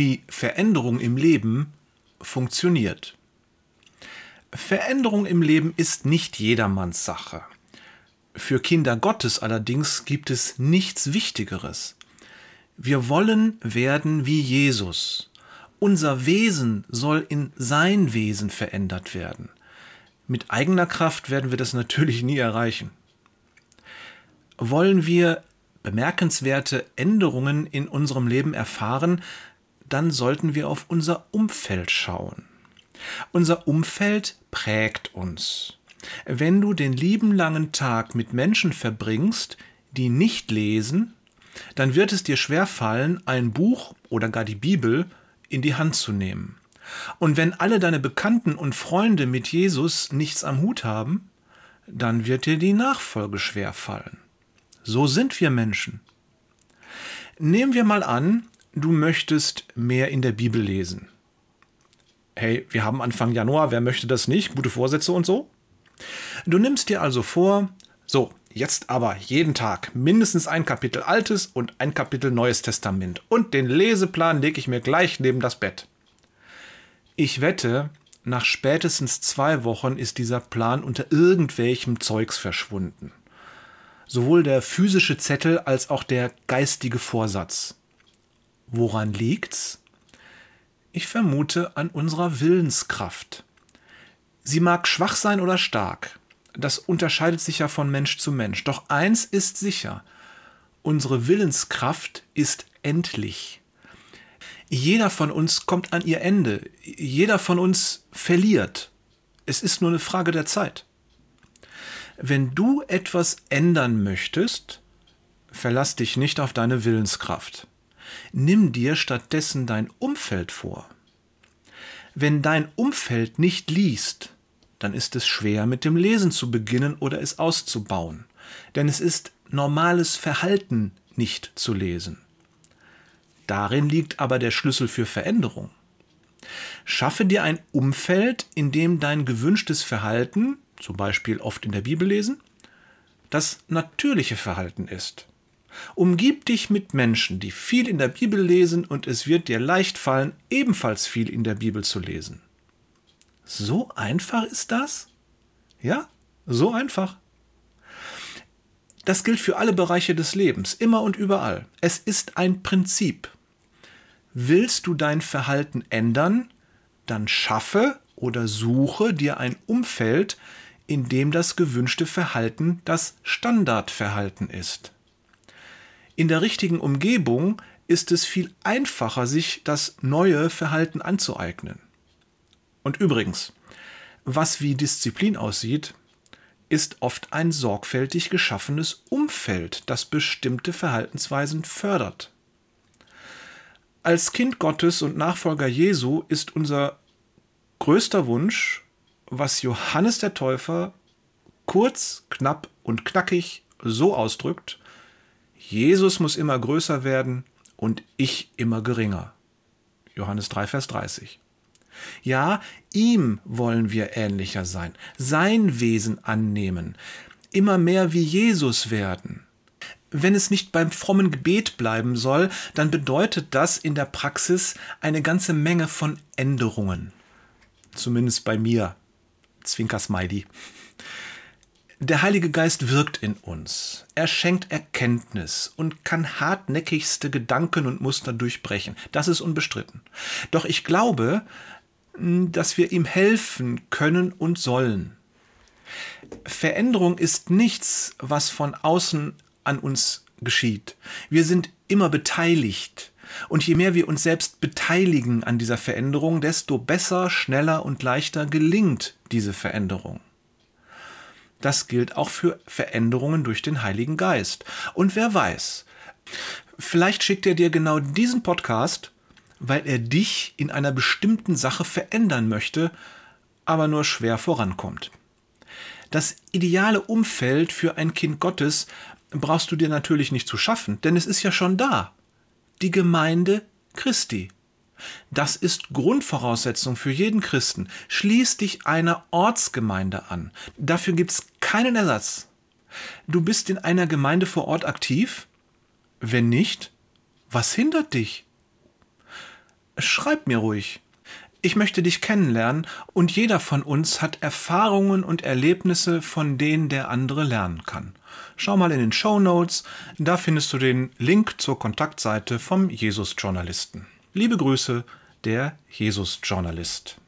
wie Veränderung im Leben funktioniert. Veränderung im Leben ist nicht jedermanns Sache. Für Kinder Gottes allerdings gibt es nichts Wichtigeres. Wir wollen werden wie Jesus. Unser Wesen soll in sein Wesen verändert werden. Mit eigener Kraft werden wir das natürlich nie erreichen. Wollen wir bemerkenswerte Änderungen in unserem Leben erfahren, dann sollten wir auf unser Umfeld schauen. Unser Umfeld prägt uns. Wenn du den lieben langen Tag mit Menschen verbringst, die nicht lesen, dann wird es dir schwer fallen, ein Buch oder gar die Bibel in die Hand zu nehmen. Und wenn alle deine Bekannten und Freunde mit Jesus nichts am Hut haben, dann wird dir die Nachfolge schwer fallen. So sind wir Menschen. Nehmen wir mal an, du möchtest mehr in der Bibel lesen. Hey, wir haben Anfang Januar, wer möchte das nicht? Gute Vorsätze und so? Du nimmst dir also vor, so, jetzt aber jeden Tag mindestens ein Kapitel Altes und ein Kapitel Neues Testament. Und den Leseplan lege ich mir gleich neben das Bett. Ich wette, nach spätestens zwei Wochen ist dieser Plan unter irgendwelchem Zeugs verschwunden. Sowohl der physische Zettel als auch der geistige Vorsatz. Woran liegt's? Ich vermute an unserer Willenskraft. Sie mag schwach sein oder stark. Das unterscheidet sich ja von Mensch zu Mensch. Doch eins ist sicher. Unsere Willenskraft ist endlich. Jeder von uns kommt an ihr Ende. Jeder von uns verliert. Es ist nur eine Frage der Zeit. Wenn du etwas ändern möchtest, verlass dich nicht auf deine Willenskraft. Nimm dir stattdessen dein Umfeld vor. Wenn dein Umfeld nicht liest, dann ist es schwer, mit dem Lesen zu beginnen oder es auszubauen. Denn es ist normales Verhalten, nicht zu lesen. Darin liegt aber der Schlüssel für Veränderung. Schaffe dir ein Umfeld, in dem dein gewünschtes Verhalten, zum Beispiel oft in der Bibel lesen, das natürliche Verhalten ist. Umgib dich mit Menschen, die viel in der Bibel lesen, und es wird dir leicht fallen, ebenfalls viel in der Bibel zu lesen. So einfach ist das? Ja, so einfach. Das gilt für alle Bereiche des Lebens, immer und überall. Es ist ein Prinzip. Willst du dein Verhalten ändern, dann schaffe oder suche dir ein Umfeld, in dem das gewünschte Verhalten das Standardverhalten ist. In der richtigen Umgebung ist es viel einfacher, sich das neue Verhalten anzueignen. Und übrigens, was wie Disziplin aussieht, ist oft ein sorgfältig geschaffenes Umfeld, das bestimmte Verhaltensweisen fördert. Als Kind Gottes und Nachfolger Jesu ist unser größter Wunsch, was Johannes der Täufer kurz, knapp und knackig so ausdrückt, Jesus muss immer größer werden und ich immer geringer. Johannes 3, Vers 30. Ja, ihm wollen wir ähnlicher sein, sein Wesen annehmen, immer mehr wie Jesus werden. Wenn es nicht beim frommen Gebet bleiben soll, dann bedeutet das in der Praxis eine ganze Menge von Änderungen. Zumindest bei mir. Zwinker Smiley. Der Heilige Geist wirkt in uns. Er schenkt Erkenntnis und kann hartnäckigste Gedanken und Muster durchbrechen. Das ist unbestritten. Doch ich glaube, dass wir ihm helfen können und sollen. Veränderung ist nichts, was von außen an uns geschieht. Wir sind immer beteiligt. Und je mehr wir uns selbst beteiligen an dieser Veränderung, desto besser, schneller und leichter gelingt diese Veränderung. Das gilt auch für Veränderungen durch den Heiligen Geist. Und wer weiß, vielleicht schickt er dir genau diesen Podcast, weil er dich in einer bestimmten Sache verändern möchte, aber nur schwer vorankommt. Das ideale Umfeld für ein Kind Gottes brauchst du dir natürlich nicht zu schaffen, denn es ist ja schon da. Die Gemeinde Christi. Das ist Grundvoraussetzung für jeden Christen. Schließ dich einer Ortsgemeinde an. Dafür gibt es keinen Ersatz. Du bist in einer Gemeinde vor Ort aktiv? Wenn nicht, was hindert dich? schreib mir ruhig. Ich möchte dich kennenlernen und jeder von uns hat Erfahrungen und Erlebnisse, von denen der andere lernen kann. Schau mal in den Show Notes, da findest du den Link zur Kontaktseite vom Jesus-Journalisten. Liebe Grüße, der Jesus-Journalist.